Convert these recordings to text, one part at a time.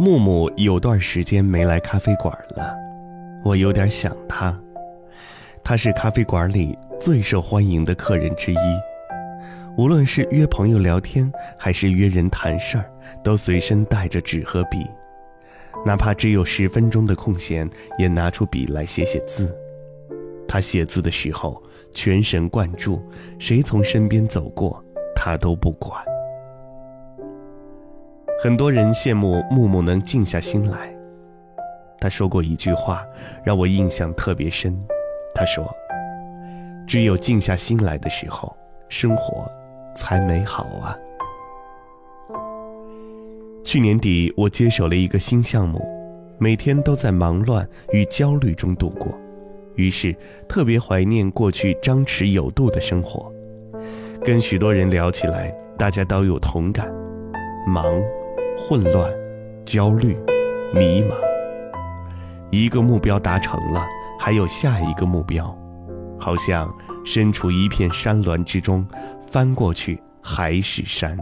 木木有段时间没来咖啡馆了，我有点想他。他是咖啡馆里最受欢迎的客人之一，无论是约朋友聊天，还是约人谈事儿，都随身带着纸和笔，哪怕只有十分钟的空闲，也拿出笔来写写字。他写字的时候全神贯注，谁从身边走过，他都不管。很多人羡慕木木能静下心来。他说过一句话，让我印象特别深。他说：“只有静下心来的时候，生活才美好啊。”去年底，我接手了一个新项目，每天都在忙乱与焦虑中度过，于是特别怀念过去张弛有度的生活。跟许多人聊起来，大家都有同感：忙、混乱、焦虑、迷茫。一个目标达成了。还有下一个目标，好像身处一片山峦之中，翻过去还是山。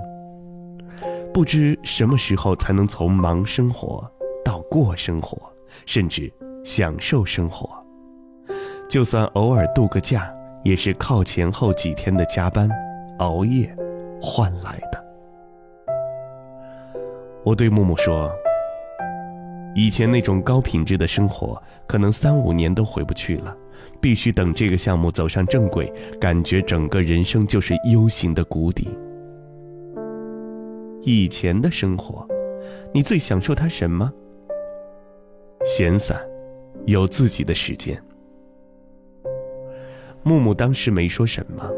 不知什么时候才能从忙生活到过生活，甚至享受生活。就算偶尔度个假，也是靠前后几天的加班、熬夜换来的。我对木木说。以前那种高品质的生活，可能三五年都回不去了，必须等这个项目走上正轨，感觉整个人生就是 U 型的谷底。以前的生活，你最享受它什么？闲散，有自己的时间。木木当时没说什么，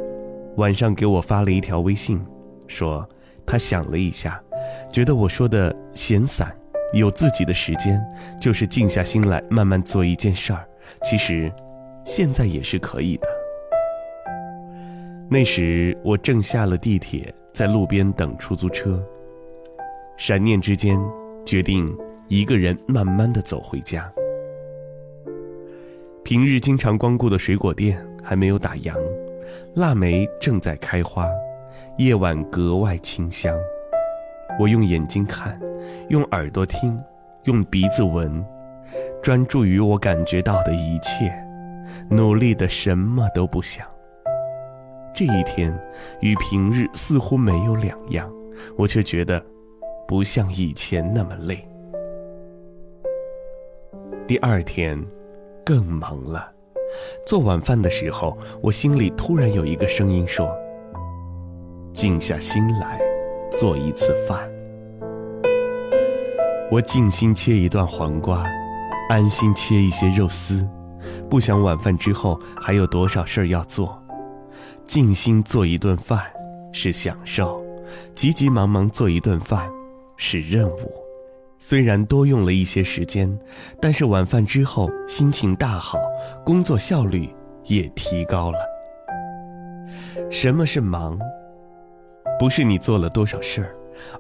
晚上给我发了一条微信，说他想了一下，觉得我说的闲散。有自己的时间，就是静下心来慢慢做一件事儿。其实，现在也是可以的。那时我正下了地铁，在路边等出租车。闪念之间，决定一个人慢慢的走回家。平日经常光顾的水果店还没有打烊，腊梅正在开花，夜晚格外清香。我用眼睛看，用耳朵听，用鼻子闻，专注于我感觉到的一切，努力的什么都不想。这一天与平日似乎没有两样，我却觉得不像以前那么累。第二天更忙了，做晚饭的时候，我心里突然有一个声音说：“静下心来。”做一次饭，我静心切一段黄瓜，安心切一些肉丝，不想晚饭之后还有多少事儿要做。静心做一顿饭是享受，急急忙忙做一顿饭是任务。虽然多用了一些时间，但是晚饭之后心情大好，工作效率也提高了。什么是忙？不是你做了多少事儿，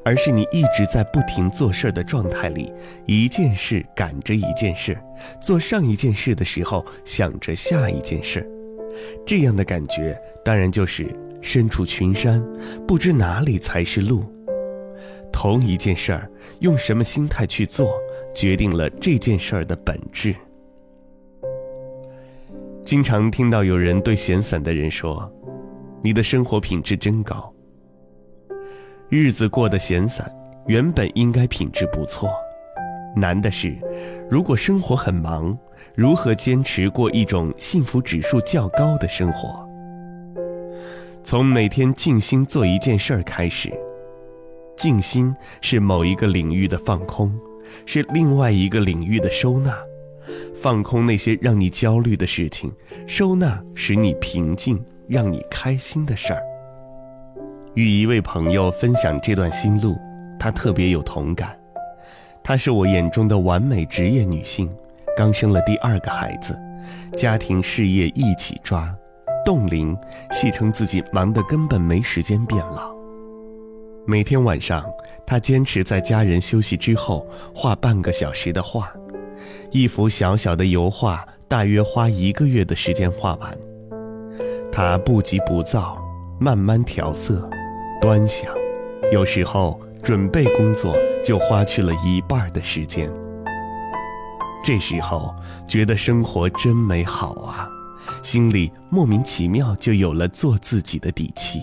而是你一直在不停做事儿的状态里，一件事赶着一件事，做上一件事的时候想着下一件事，这样的感觉当然就是身处群山，不知哪里才是路。同一件事儿，用什么心态去做，决定了这件事儿的本质。经常听到有人对闲散的人说：“你的生活品质真高。”日子过得闲散，原本应该品质不错。难的是，如果生活很忙，如何坚持过一种幸福指数较高的生活？从每天静心做一件事儿开始。静心是某一个领域的放空，是另外一个领域的收纳。放空那些让你焦虑的事情，收纳使你平静、让你开心的事儿。与一位朋友分享这段心路，她特别有同感。她是我眼中的完美职业女性，刚生了第二个孩子，家庭事业一起抓，冻龄，戏称自己忙得根本没时间变老。每天晚上，她坚持在家人休息之后画半个小时的画，一幅小小的油画大约花一个月的时间画完。她不急不躁，慢慢调色。端详，有时候准备工作就花去了一半的时间。这时候觉得生活真美好啊，心里莫名其妙就有了做自己的底气。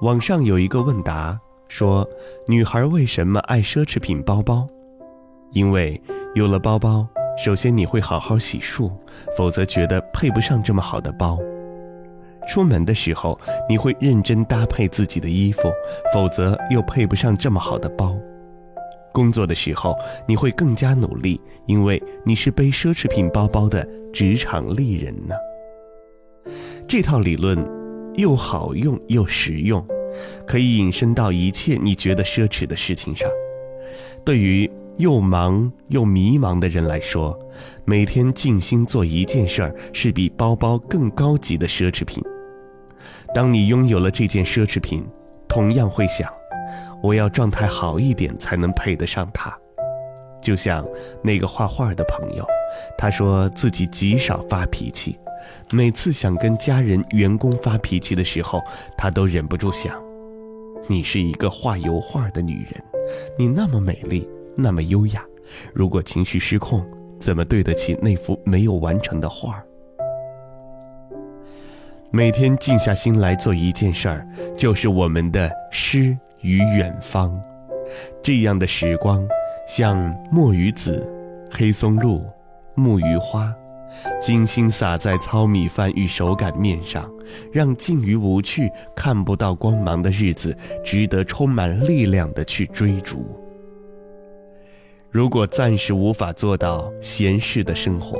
网上有一个问答说：“女孩为什么爱奢侈品包包？因为有了包包，首先你会好好洗漱，否则觉得配不上这么好的包。出门的时候，你会认真搭配自己的衣服，否则又配不上这么好的包。工作的时候，你会更加努力，因为你是背奢侈品包包的职场丽人呢。这套理论又好用又实用，可以引申到一切你觉得奢侈的事情上。对于又忙又迷茫的人来说，每天静心做一件事儿是比包包更高级的奢侈品。当你拥有了这件奢侈品，同样会想。我要状态好一点才能配得上它，就像那个画画的朋友，他说自己极少发脾气，每次想跟家人、员工发脾气的时候，他都忍不住想：你是一个画油画的女人，你那么美丽，那么优雅，如果情绪失控，怎么对得起那幅没有完成的画？每天静下心来做一件事儿，就是我们的诗。与远方，这样的时光，像墨鱼子、黑松露、木鱼花，精心撒在糙米饭与手擀面上，让静于无趣、看不到光芒的日子，值得充满力量的去追逐。如果暂时无法做到闲适的生活，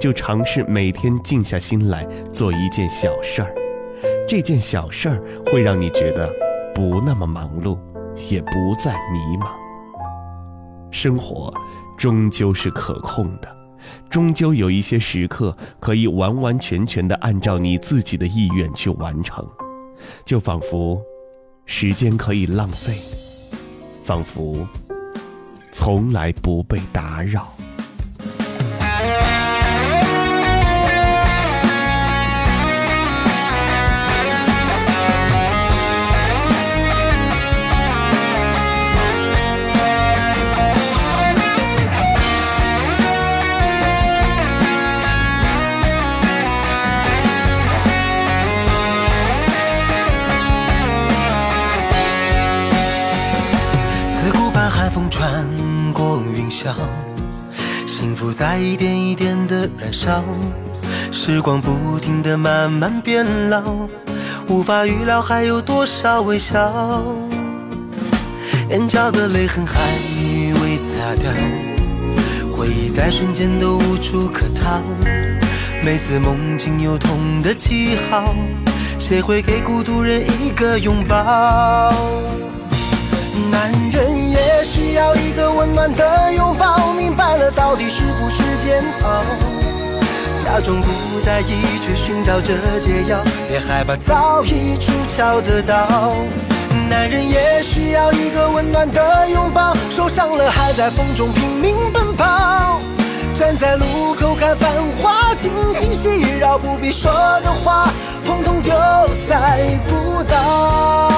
就尝试每天静下心来做一件小事儿，这件小事儿会让你觉得。不那么忙碌，也不再迷茫。生活终究是可控的，终究有一些时刻可以完完全全的按照你自己的意愿去完成，就仿佛时间可以浪费，仿佛从来不被打扰。幸福在一点一点的燃烧，时光不停的慢慢变老，无法预料还有多少微笑。眼角的泪痕还未擦掉，回忆在瞬间都无处可逃。每次梦境有痛的记号，谁会给孤独人一个拥抱？男人要一个温暖的拥抱，明白了到底是不是煎熬？假装不在意，却寻找着解药，别害怕早已出鞘的刀。男人也需要一个温暖的拥抱，受伤了还在风中拼命奔跑。站在路口看繁华，紧紧细绕，不必说的话，统统丢在孤岛。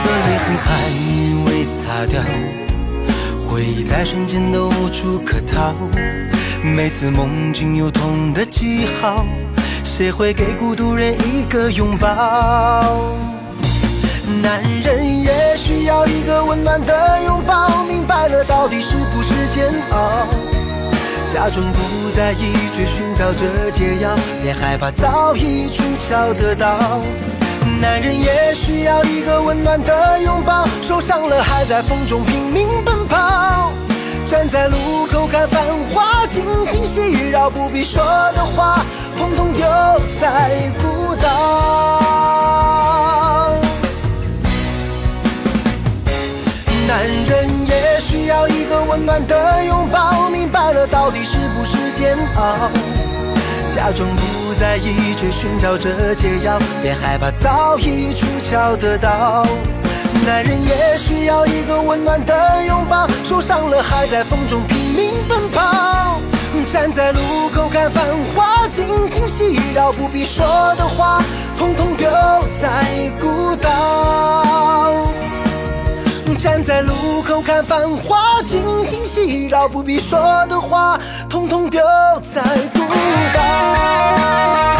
的泪痕还未擦掉，回忆在瞬间都无处可逃，每次梦境有痛的记号，谁会给孤独人一个拥抱？男人也需要一个温暖的拥抱，明白了到底是不是煎熬？假装不在意，却寻找着解药，别害怕早已出鞘的刀。男人也需要一个温暖的拥抱，受伤了还在风中拼命奔跑。站在路口看繁华，紧紧细绕，不必说的话，统统丢在孤岛。男人也需要一个。温暖的拥抱，明白了到底是不是煎熬。假装不在意，却寻找着解药，别害怕早已出鞘的刀。男人也需要一个温暖的拥抱，受伤了还在风中拼命奔跑。站在路口看繁华，静静细绕，不必说的话，统统丢在孤岛。站在路口看繁华，尽情嬉绕，不必说的话，统统丢在孤岛。